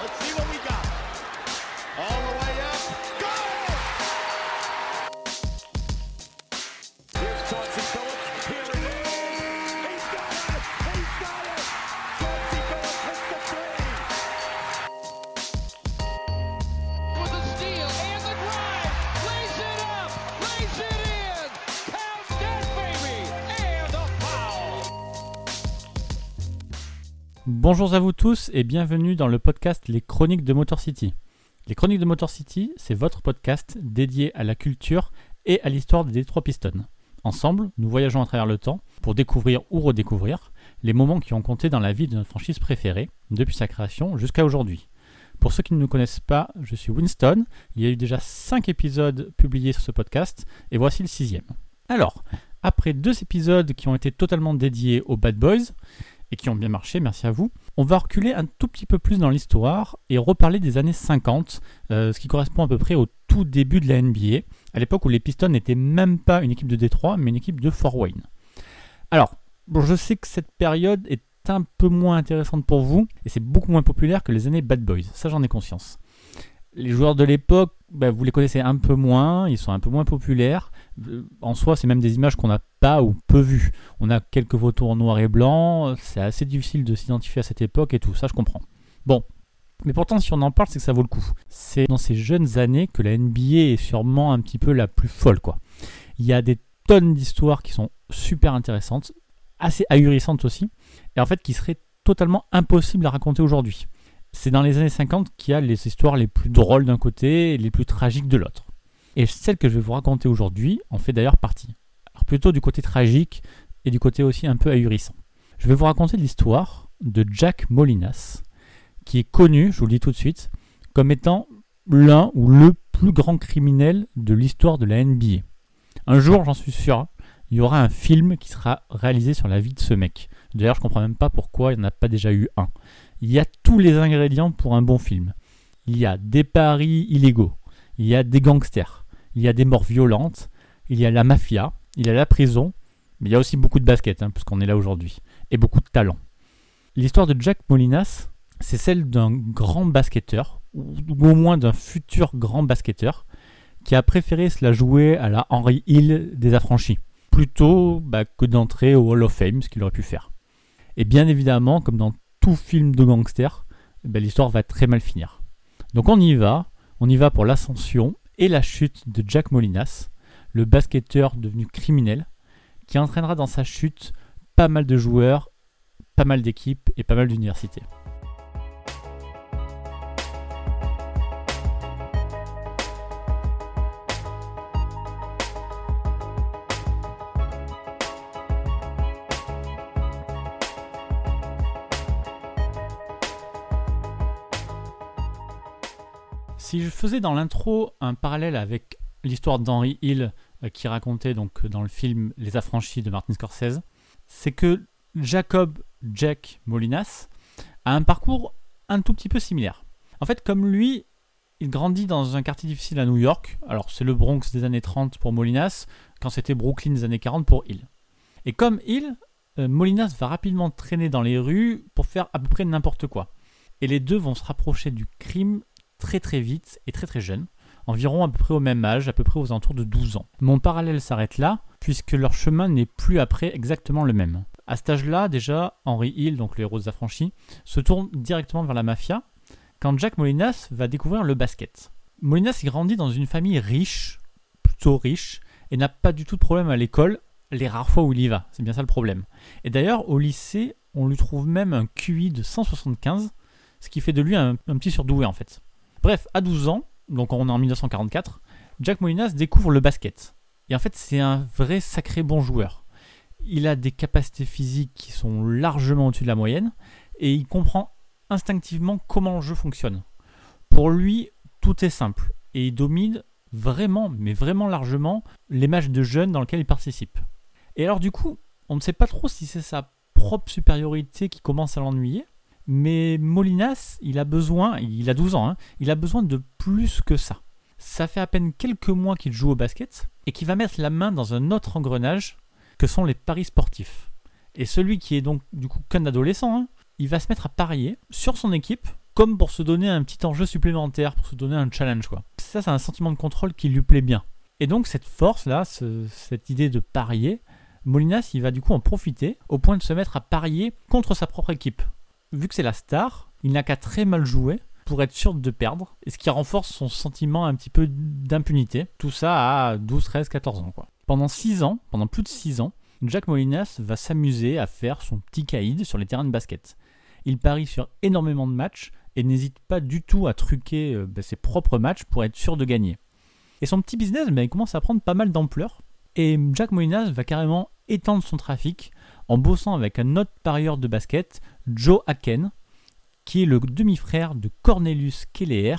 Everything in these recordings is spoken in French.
Let's see what Bonjour à vous tous et bienvenue dans le podcast Les Chroniques de Motor City. Les Chroniques de Motor City, c'est votre podcast dédié à la culture et à l'histoire des Detroit Pistons. Ensemble, nous voyageons à travers le temps pour découvrir ou redécouvrir les moments qui ont compté dans la vie de notre franchise préférée, depuis sa création jusqu'à aujourd'hui. Pour ceux qui ne nous connaissent pas, je suis Winston. Il y a eu déjà 5 épisodes publiés sur ce podcast et voici le sixième. Alors, après deux épisodes qui ont été totalement dédiés aux Bad Boys, et qui ont bien marché, merci à vous. On va reculer un tout petit peu plus dans l'histoire et reparler des années 50, euh, ce qui correspond à peu près au tout début de la NBA, à l'époque où les Pistons n'étaient même pas une équipe de Détroit, mais une équipe de Fort Wayne. Alors, je sais que cette période est un peu moins intéressante pour vous, et c'est beaucoup moins populaire que les années Bad Boys, ça j'en ai conscience. Les joueurs de l'époque, bah, vous les connaissez un peu moins, ils sont un peu moins populaires. Euh, En soi, c'est même des images qu'on n'a pas ou peu vues. On a quelques photos en noir et blanc, c'est assez difficile de s'identifier à cette époque et tout, ça je comprends. Bon, mais pourtant si on en parle, c'est que ça vaut le coup. C'est dans ces jeunes années que la NBA est sûrement un petit peu la plus folle, quoi. Il y a des tonnes d'histoires qui sont super intéressantes, assez ahurissantes aussi, et en fait qui seraient totalement impossibles à raconter aujourd'hui. C'est dans les années 50 qu'il y a les histoires les plus drôles d'un côté et les plus tragiques de l'autre. Et celle que je vais vous raconter aujourd'hui en fait d'ailleurs partie. Plutôt du côté tragique et du côté aussi un peu ahurissant. Je vais vous raconter l'histoire de Jack Molinas, qui est connu, je vous le dis tout de suite, comme étant l'un ou le plus grand criminel de l'histoire de la NBA. Un jour, j'en suis sûr, il y aura un film qui sera réalisé sur la vie de ce mec. D'ailleurs, je comprends même pas pourquoi il n'y en a pas déjà eu un. Il y a tous les ingrédients pour un bon film. Il y a des paris illégaux, il y a des gangsters, il y a des morts violentes, il y a la mafia, il a la prison, mais il y a aussi beaucoup de basket, hein, puisqu'on est là aujourd'hui, et beaucoup de talent. L'histoire de Jack Molinas, c'est celle d'un grand basketteur, ou au moins d'un futur grand basketteur, qui a préféré se la jouer à la Henry Hill des affranchis, plutôt bah, que d'entrer au Hall of Fame, ce qu'il aurait pu faire. Et bien évidemment, comme dans tout film de gangster, ben, l'histoire va très mal finir. Donc on y va, on y va pour l'ascension et la chute de Jack Molinas, le basketteur devenu criminel, qui entraînera dans sa chute pas mal de joueurs, pas mal d'équipes et pas mal d'universités. Si je faisais dans l'intro un parallèle avec l'histoire d'Henry Hill euh, qui racontait donc dans le film Les Affranchis de Martin Scorsese, c'est que Jacob Jack Molinas a un parcours un tout petit peu similaire. En fait, comme lui, il grandit dans un quartier difficile à New York. Alors, c'est le Bronx des années 30 pour Molinas, quand c'était Brooklyn des années 40 pour Hill. Et comme Hill, euh, Molinas va rapidement traîner dans les rues pour faire à peu près n'importe quoi. Et les deux vont se rapprocher du crime très très vite et très très jeune, environ à peu près au même âge, à peu près aux alentours de 12 ans. Mon parallèle s'arrête là, puisque leur chemin n'est plus après exactement le même. À cet âge-là, déjà, Henry Hill, donc le héros des affranchis, se tourne directement vers la mafia, quand Jack Molinas va découvrir le basket. Molinas grandit dans une famille riche, plutôt riche, et n'a pas du tout de problème à l'école, les rares fois où il y va, c'est bien ça le problème. Et d'ailleurs, au lycée, on lui trouve même un QI de 175, ce qui fait de lui un, un petit surdoué en fait. Bref, à 12 ans, donc on est en 1944, Jack Molinas découvre le basket. Et en fait, c'est un vrai sacré bon joueur. Il a des capacités physiques qui sont largement au-dessus de la moyenne et il comprend instinctivement comment le jeu fonctionne. Pour lui, tout est simple et il domine vraiment, mais vraiment largement, les matchs de jeunes dans lesquels il participe. Et alors du coup, on ne sait pas trop si c'est sa propre supériorité qui commence à l'ennuyer, mais Molinas, il a besoin, il a 12 ans, hein, il a besoin de plus que ça. Ça fait à peine quelques mois qu'il joue au basket et qu'il va mettre la main dans un autre engrenage que sont les paris sportifs. Et celui qui est donc du coup qu'un adolescent, hein, il va se mettre à parier sur son équipe comme pour se donner un petit enjeu supplémentaire, pour se donner un challenge quoi. Ça c'est un sentiment de contrôle qui lui plaît bien. Et donc cette force là, ce- cette idée de parier, Molinas il va du coup en profiter au point de se mettre à parier contre sa propre équipe. Vu que c'est la star, il n'a qu'à très mal jouer pour être sûr de perdre, et ce qui renforce son sentiment un petit peu d'impunité. Tout ça à 12, 13, 14 ans. Pendant 6 ans, pendant plus de 6 ans, Jack Molinas va s'amuser à faire son petit caïd sur les terrains de basket. Il parie sur énormément de matchs et n'hésite pas du tout à truquer euh, bah, ses propres matchs pour être sûr de gagner. Et son petit business, bah, il commence à prendre pas mal d'ampleur. Et Jack Molinas va carrément étendre son trafic en bossant avec un autre parieur de basket, Joe Haken, qui est le demi-frère de Cornelius Kelleher,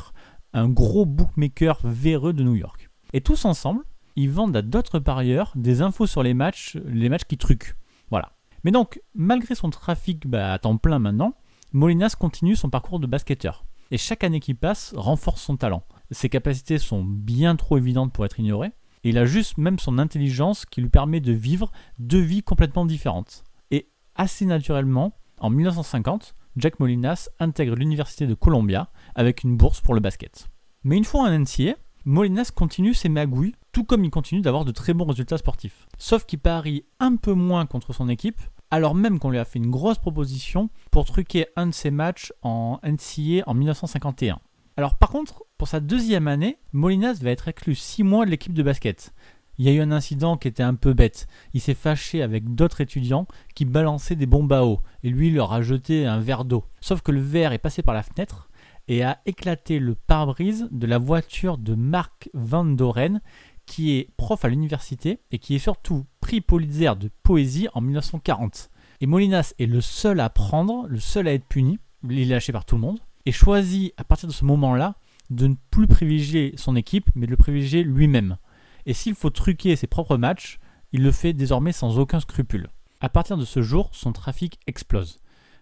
un gros bookmaker véreux de New York. Et tous ensemble, ils vendent à d'autres parieurs des infos sur les matchs, les matchs qui truquent. Voilà. Mais donc, malgré son trafic bah, à temps plein maintenant, Molinas continue son parcours de basketteur. Et chaque année qui passe renforce son talent. Ses capacités sont bien trop évidentes pour être ignorées. Il a juste même son intelligence qui lui permet de vivre deux vies complètement différentes. Et assez naturellement, en 1950, Jack Molinas intègre l'université de Columbia avec une bourse pour le basket. Mais une fois en NCA, Molinas continue ses magouilles, tout comme il continue d'avoir de très bons résultats sportifs. Sauf qu'il parie un peu moins contre son équipe, alors même qu'on lui a fait une grosse proposition pour truquer un de ses matchs en NCA en 1951. Alors par contre, pour sa deuxième année, Molinas va être exclu 6 mois de l'équipe de basket. Il y a eu un incident qui était un peu bête. Il s'est fâché avec d'autres étudiants qui balançaient des bombes à eau et lui leur a jeté un verre d'eau. Sauf que le verre est passé par la fenêtre et a éclaté le pare-brise de la voiture de Marc Van Doren qui est prof à l'université et qui est surtout prix Pulitzer de poésie en 1940. Et Molinas est le seul à prendre, le seul à être puni, il est lâché par tout le monde, et choisit à partir de ce moment-là de ne plus privilégier son équipe, mais de le privilégier lui-même. Et s'il faut truquer ses propres matchs, il le fait désormais sans aucun scrupule. À partir de ce jour, son trafic explose.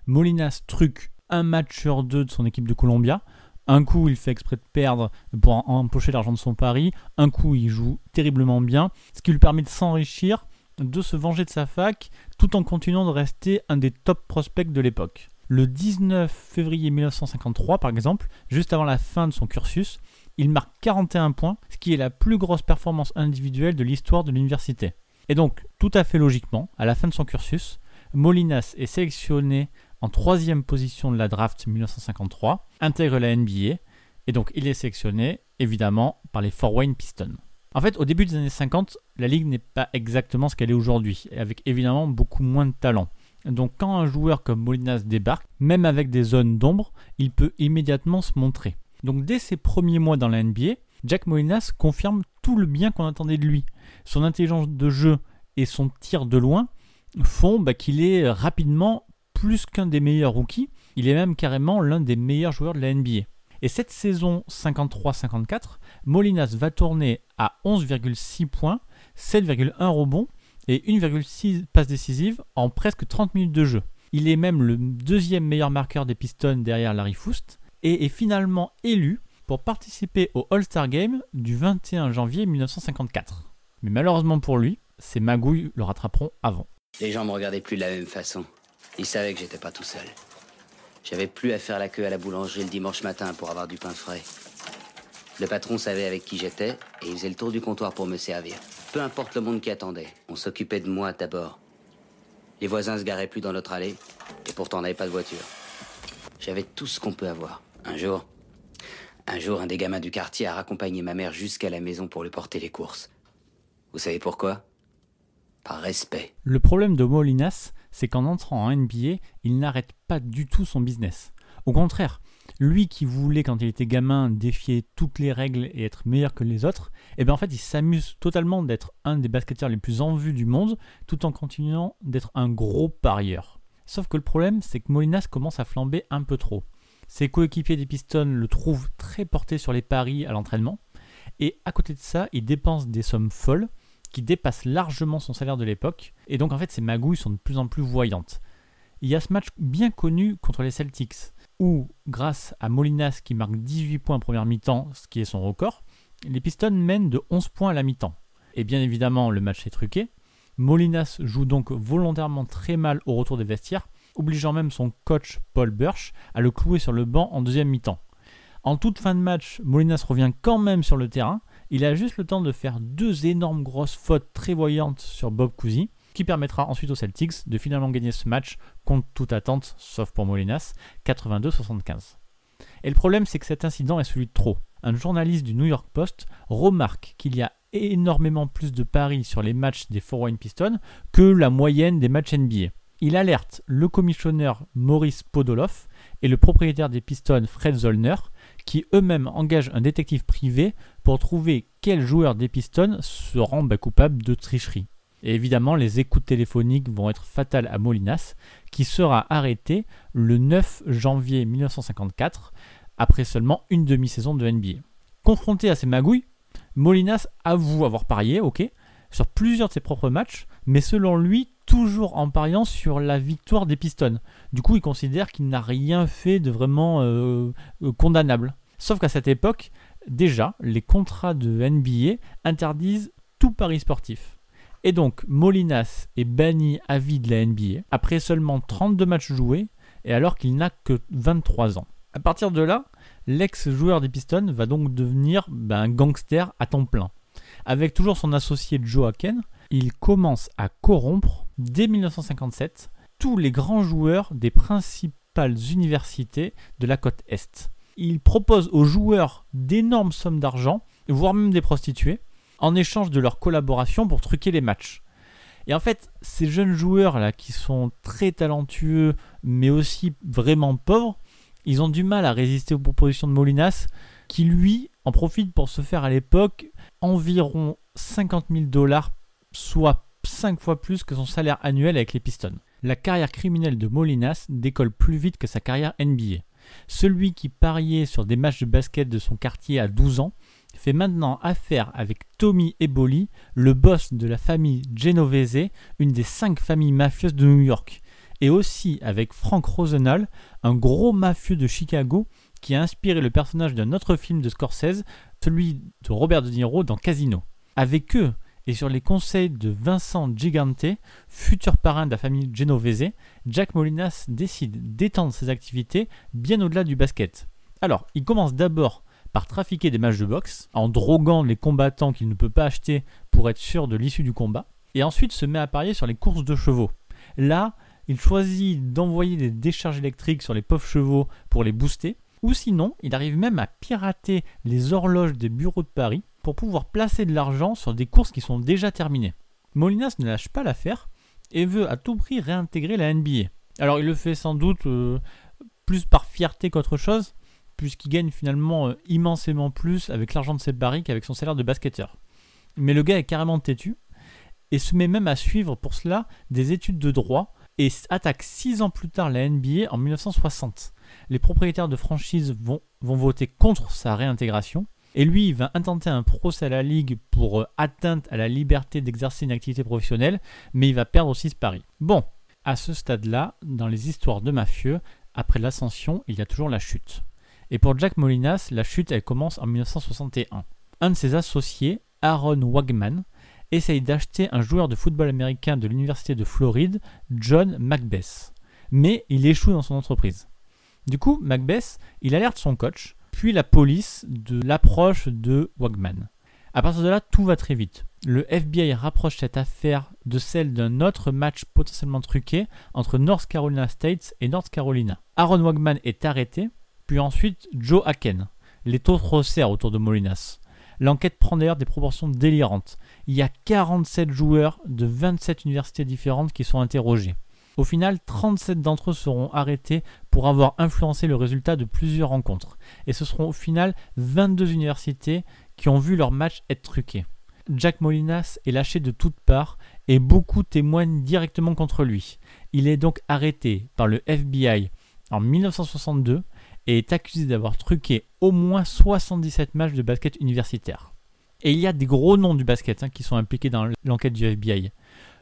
Molinas truque un match sur deux de son équipe de Columbia. Un coup, il fait exprès de perdre pour empocher l'argent de son pari. Un coup, il joue terriblement bien, ce qui lui permet de s'enrichir, de se venger de sa fac, tout en continuant de rester un des top prospects de l'époque. Le 19 février 1953, par exemple, juste avant la fin de son cursus, il marque 41 points, ce qui est la plus grosse performance individuelle de l'histoire de l'université. Et donc, tout à fait logiquement, à la fin de son cursus, Molinas est sélectionné en troisième position de la draft 1953, intègre la NBA, et donc il est sélectionné, évidemment, par les Fort Wayne Pistons. En fait, au début des années 50, la ligue n'est pas exactement ce qu'elle est aujourd'hui, avec évidemment beaucoup moins de talent. Donc quand un joueur comme Molinas débarque, même avec des zones d'ombre, il peut immédiatement se montrer. Donc dès ses premiers mois dans la NBA, Jack Molinas confirme tout le bien qu'on attendait de lui. Son intelligence de jeu et son tir de loin font bah, qu'il est rapidement plus qu'un des meilleurs rookies, il est même carrément l'un des meilleurs joueurs de la NBA. Et cette saison 53-54, Molinas va tourner à 11,6 points, 7,1 rebonds et 1,6 passes décisives en presque 30 minutes de jeu. Il est même le deuxième meilleur marqueur des Pistons derrière Larry Foust et est finalement élu pour participer au All-Star Game du 21 janvier 1954. Mais malheureusement pour lui, ses magouilles le rattraperont avant. Les gens me regardaient plus de la même façon. Ils savaient que j'étais pas tout seul. J'avais plus à faire la queue à la boulangerie le dimanche matin pour avoir du pain frais. Le patron savait avec qui j'étais et il faisait le tour du comptoir pour me servir. Peu importe le monde qui attendait, on s'occupait de moi d'abord. Les voisins se garaient plus dans notre allée et pourtant on n'avait pas de voiture. J'avais tout ce qu'on peut avoir. Un jour, un jour, un des gamins du quartier a raccompagné ma mère jusqu'à la maison pour lui porter les courses. Vous savez pourquoi? Par respect. Le problème de Molinas, c'est qu'en entrant en NBA, il n'arrête pas du tout son business. Au contraire, lui qui voulait quand il était gamin défier toutes les règles et être meilleur que les autres, et bien en fait il s'amuse totalement d'être un des basketteurs les plus en vue du monde, tout en continuant d'être un gros parieur. Sauf que le problème, c'est que Molinas commence à flamber un peu trop. Ses coéquipiers des Pistons le trouvent très porté sur les paris à l'entraînement, et à côté de ça, il dépense des sommes folles qui dépassent largement son salaire de l'époque, et donc en fait ses magouilles sont de plus en plus voyantes. Il y a ce match bien connu contre les Celtics, où grâce à Molinas qui marque 18 points en première mi-temps, ce qui est son record, les Pistons mènent de 11 points à la mi-temps. Et bien évidemment le match est truqué, Molinas joue donc volontairement très mal au retour des vestiaires, obligeant même son coach Paul Burch à le clouer sur le banc en deuxième mi-temps. En toute fin de match, Molinas revient quand même sur le terrain. Il a juste le temps de faire deux énormes grosses fautes très voyantes sur Bob Cousy, qui permettra ensuite aux Celtics de finalement gagner ce match contre toute attente, sauf pour Molinas, 82-75. Et le problème, c'est que cet incident est celui de trop. Un journaliste du New York Post remarque qu'il y a énormément plus de paris sur les matchs des Fort Wayne Pistons que la moyenne des matchs NBA. Il alerte le commissionneur Maurice Podoloff et le propriétaire des Pistons Fred Zollner, qui eux-mêmes engagent un détective privé pour trouver quel joueur des Pistons se rend bah, coupable de tricherie. Et évidemment, les écoutes téléphoniques vont être fatales à Molinas, qui sera arrêté le 9 janvier 1954, après seulement une demi-saison de NBA. Confronté à ces magouilles, Molinas avoue avoir parié, ok, sur plusieurs de ses propres matchs, mais selon lui, toujours en pariant sur la victoire des Pistons. Du coup, il considère qu'il n'a rien fait de vraiment euh, euh, condamnable. Sauf qu'à cette époque, déjà, les contrats de NBA interdisent tout pari sportif. Et donc, Molinas est banni à vie de la NBA après seulement 32 matchs joués et alors qu'il n'a que 23 ans. À partir de là, l'ex-joueur des Pistons va donc devenir ben, un gangster à temps plein. Avec toujours son associé Joe Aken, il commence à corrompre dès 1957 tous les grands joueurs des principales universités de la côte Est. Il propose aux joueurs d'énormes sommes d'argent, voire même des prostituées, en échange de leur collaboration pour truquer les matchs. Et en fait, ces jeunes joueurs là qui sont très talentueux mais aussi vraiment pauvres, ils ont du mal à résister aux propositions de Molinas qui lui en profite pour se faire à l'époque environ 50 000 dollars, soit 5 fois plus que son salaire annuel avec les Pistons. La carrière criminelle de Molinas décolle plus vite que sa carrière NBA. Celui qui pariait sur des matchs de basket de son quartier à 12 ans fait maintenant affaire avec Tommy Eboli, le boss de la famille Genovese, une des cinq familles mafieuses de New York, et aussi avec Frank Rosenthal, un gros mafieux de Chicago qui a inspiré le personnage d'un autre film de Scorsese, celui de Robert De Niro dans Casino. Avec eux, et sur les conseils de Vincent Gigante, futur parrain de la famille Genovese, Jack Molinas décide d'étendre ses activités bien au-delà du basket. Alors, il commence d'abord par trafiquer des matchs de boxe, en droguant les combattants qu'il ne peut pas acheter pour être sûr de l'issue du combat, et ensuite se met à parier sur les courses de chevaux. Là, il choisit d'envoyer des décharges électriques sur les pauvres chevaux pour les booster, ou sinon, il arrive même à pirater les horloges des bureaux de Paris pour pouvoir placer de l'argent sur des courses qui sont déjà terminées. Molinas ne lâche pas l'affaire et veut à tout prix réintégrer la NBA. Alors il le fait sans doute euh, plus par fierté qu'autre chose, puisqu'il gagne finalement euh, immensément plus avec l'argent de ses paris qu'avec son salaire de basketteur. Mais le gars est carrément têtu et se met même à suivre pour cela des études de droit et attaque six ans plus tard la NBA en 1960. Les propriétaires de franchises vont, vont voter contre sa réintégration et lui, il va intenter un procès à la Ligue pour euh, atteinte à la liberté d'exercer une activité professionnelle, mais il va perdre aussi ce pari. Bon, à ce stade-là, dans les histoires de mafieux, après l'ascension, il y a toujours la chute. Et pour Jack Molinas, la chute, elle commence en 1961. Un de ses associés, Aaron Wagman, essaye d'acheter un joueur de football américain de l'université de Floride, John Macbeth. Mais il échoue dans son entreprise. Du coup, Macbeth, il alerte son coach, puis la police de l'approche de Wagman. À partir de là, tout va très vite. Le FBI rapproche cette affaire de celle d'un autre match potentiellement truqué entre North Carolina State et North Carolina. Aaron Wagman est arrêté, puis ensuite Joe Haken. Les taux resserrent autour de Molinas. L'enquête prend d'ailleurs des proportions délirantes. Il y a 47 joueurs de 27 universités différentes qui sont interrogés. Au final, 37 d'entre eux seront arrêtés pour avoir influencé le résultat de plusieurs rencontres. Et ce seront au final 22 universités qui ont vu leur match être truqué. Jack Molinas est lâché de toutes parts et beaucoup témoignent directement contre lui. Il est donc arrêté par le FBI en 1962 et est accusé d'avoir truqué au moins 77 matchs de basket universitaire. Et il y a des gros noms du basket hein, qui sont impliqués dans l'enquête du FBI.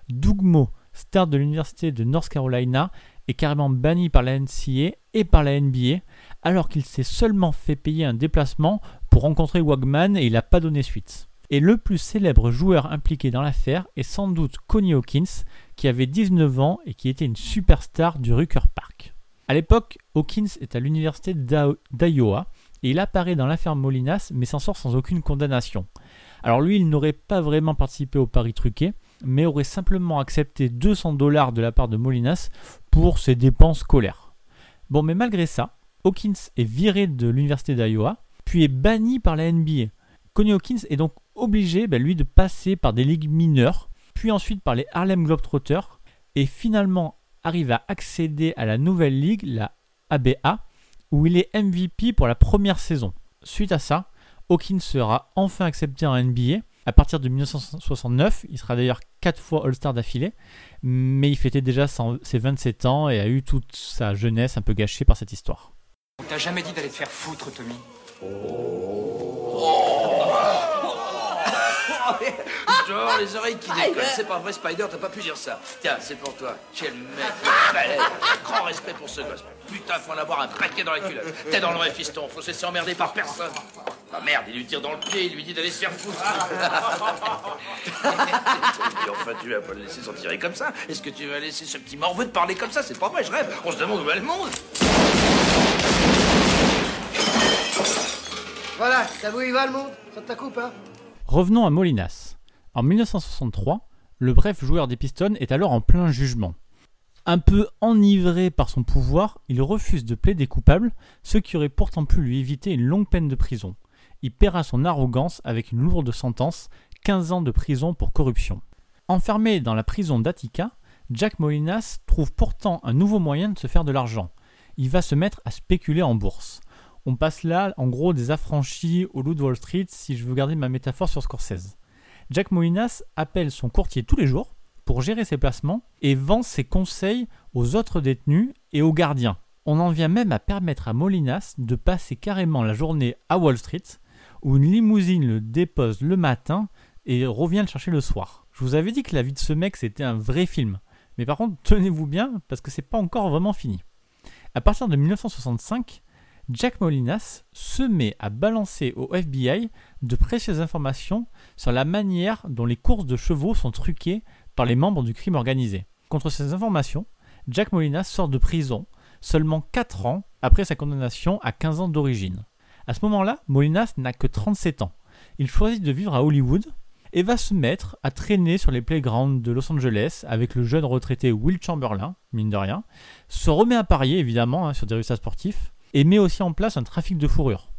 Dougmo, star de l'université de North Carolina, est carrément banni par la NCA et par la NBA, alors qu'il s'est seulement fait payer un déplacement pour rencontrer Wagman et il n'a pas donné suite. Et le plus célèbre joueur impliqué dans l'affaire est sans doute Connie Hawkins, qui avait 19 ans et qui était une superstar du Rucker Park. À l'époque, Hawkins est à l'université d'Iowa et il apparaît dans l'affaire Molinas mais s'en sort sans aucune condamnation. Alors lui, il n'aurait pas vraiment participé au pari truqué, mais aurait simplement accepté 200 dollars de la part de Molinas pour ses dépenses scolaires. Bon, mais malgré ça, Hawkins est viré de l'université d'Iowa, puis est banni par la NBA. Connie Hawkins est donc obligé, ben, lui, de passer par des ligues mineures, puis ensuite par les Harlem Globetrotters, et finalement arrive à accéder à la nouvelle ligue, la ABA, où il est MVP pour la première saison. Suite à ça, Hawkins sera enfin accepté en NBA. À partir de 1969, il sera d'ailleurs 4 fois All-Star d'affilée, mais il fêtait déjà ses 27 ans et a eu toute sa jeunesse un peu gâchée par cette histoire. On t'a jamais dit d'aller te faire foutre, Tommy? Genre, les oreilles qui décollent, c'est pas vrai, Spider, t'as pas pu dire ça. Tiens, c'est pour toi. Quel mec, balèze. Grand respect pour ce gosse. Putain, faut en avoir un paquet dans la culotte. T'es dans le vrai, fiston, faut se laisser emmerder par personne. Ah merde, il lui tire dans le pied, il lui dit d'aller se faire foutre. Et enfin, tu vas pas le laisser s'en tirer comme ça. Est-ce que tu vas laisser ce petit morveux de parler comme ça? C'est pas vrai, je rêve. On se demande où va le monde. Voilà, t'as vu où il va le monde? Ça te coupe, hein? Revenons à Molinas. En 1963, le bref joueur des Pistons est alors en plein jugement. Un peu enivré par son pouvoir, il refuse de plaider coupable, ce qui aurait pourtant pu lui éviter une longue peine de prison. Il paiera son arrogance avec une lourde sentence, 15 ans de prison pour corruption. Enfermé dans la prison d'Attica, Jack Molinas trouve pourtant un nouveau moyen de se faire de l'argent. Il va se mettre à spéculer en bourse. On passe là, en gros, des affranchis au loup de Wall Street, si je veux garder ma métaphore sur Scorsese. Jack Molinas appelle son courtier tous les jours pour gérer ses placements et vend ses conseils aux autres détenus et aux gardiens. On en vient même à permettre à Molinas de passer carrément la journée à Wall Street, où une limousine le dépose le matin et revient le chercher le soir. Je vous avais dit que la vie de ce mec c'était un vrai film, mais par contre tenez-vous bien parce que c'est pas encore vraiment fini. À partir de 1965, Jack Molinas se met à balancer au FBI de précieuses informations sur la manière dont les courses de chevaux sont truquées par les membres du crime organisé. Contre ces informations, Jack Molinas sort de prison seulement 4 ans après sa condamnation à 15 ans d'origine. À ce moment-là, Molinas n'a que 37 ans. Il choisit de vivre à Hollywood et va se mettre à traîner sur les playgrounds de Los Angeles avec le jeune retraité Will Chamberlain, mine de rien, se remet à parier évidemment hein, sur des résultats sportifs et met aussi en place un trafic de fourrure.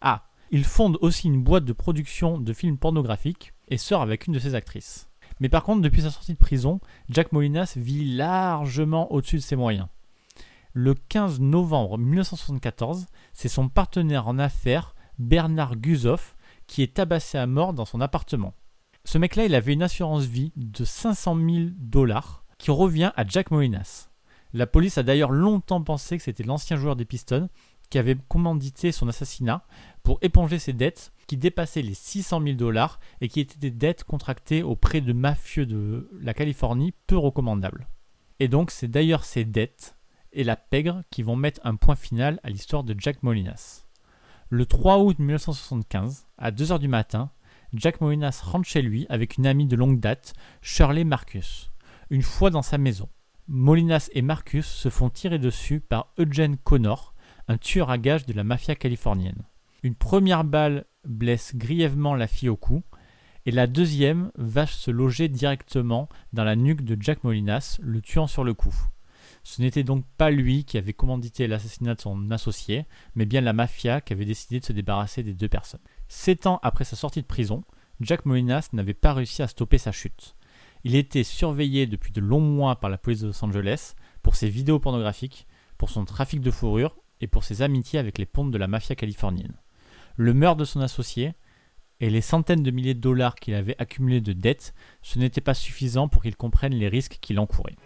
Ah, il fonde aussi une boîte de production de films pornographiques et sort avec une de ses actrices. Mais par contre, depuis sa sortie de prison, Jack Molinas vit largement au-dessus de ses moyens. Le 15 novembre 1974, c'est son partenaire en affaires, Bernard Guzoff, qui est tabassé à mort dans son appartement. Ce mec-là, il avait une assurance vie de 500 000 dollars qui revient à Jack Molinas. La police a d'ailleurs longtemps pensé que c'était l'ancien joueur des Pistons qui avait commandité son assassinat pour éponger ses dettes qui dépassaient les 600 000 dollars et qui étaient des dettes contractées auprès de mafieux de la Californie peu recommandables. Et donc c'est d'ailleurs ces dettes et la pègre qui vont mettre un point final à l'histoire de Jack Molinas. Le 3 août 1975, à 2h du matin, Jack Molinas rentre chez lui avec une amie de longue date, Shirley Marcus. Une fois dans sa maison, Molinas et Marcus se font tirer dessus par Eugene Connor, un tueur à gages de la mafia californienne. Une première balle blesse grièvement la fille au cou, et la deuxième va se loger directement dans la nuque de Jack Molinas, le tuant sur le coup. Ce n'était donc pas lui qui avait commandité l'assassinat de son associé, mais bien la mafia qui avait décidé de se débarrasser des deux personnes. Sept ans après sa sortie de prison, Jack Molinas n'avait pas réussi à stopper sa chute. Il était surveillé depuis de longs mois par la police de Los Angeles pour ses vidéos pornographiques, pour son trafic de fourrure et pour ses amitiés avec les pontes de la mafia californienne. Le meurtre de son associé et les centaines de milliers de dollars qu'il avait accumulés de dettes, ce n'était pas suffisant pour qu'il comprenne les risques qu'il encourait.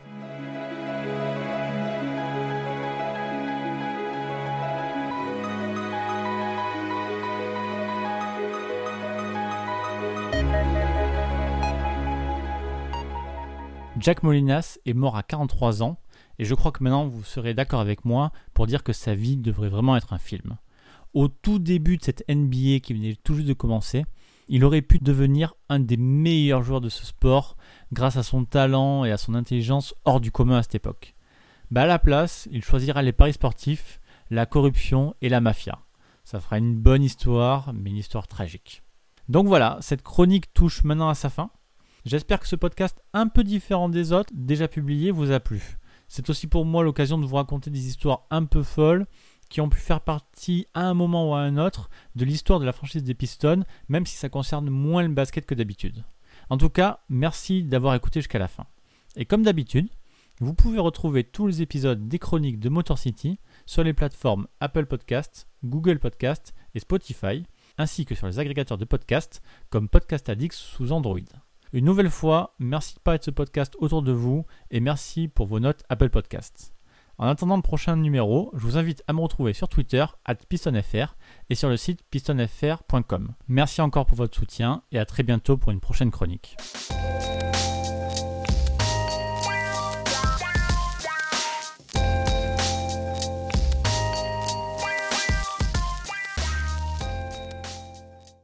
Jack Molinas est mort à 43 ans, et je crois que maintenant vous serez d'accord avec moi pour dire que sa vie devrait vraiment être un film. Au tout début de cette NBA qui venait tout juste de commencer, Il aurait pu devenir un des meilleurs joueurs de ce sport grâce à son talent et à son intelligence hors du commun à cette époque. Bah à la place, il choisira les paris sportifs, la corruption et la mafia. Ça fera une bonne histoire, mais une histoire tragique. Donc voilà, cette chronique touche maintenant à sa fin. J'espère que ce podcast un peu différent des autres, déjà publiés, vous a plu. C'est aussi pour moi l'occasion de vous raconter des histoires un peu folles qui ont pu faire partie à un moment ou à un autre de l'histoire de la franchise des Pistons, même si ça concerne moins le basket que d'habitude. En tout cas, merci d'avoir écouté jusqu'à la fin. Et comme d'habitude, vous pouvez retrouver tous les épisodes des chroniques de Motor City sur les plateformes Apple Podcasts, Google Podcasts et Spotify, ainsi que sur les agrégateurs de podcasts comme Podcast Addict sous Android. Une nouvelle fois, merci de parler de ce podcast autour de vous et merci pour vos notes Apple Podcasts. En attendant le prochain numéro, je vous invite à me retrouver sur Twitter, pistonfr, et sur le site pistonfr.com. Merci encore pour votre soutien et à très bientôt pour une prochaine chronique.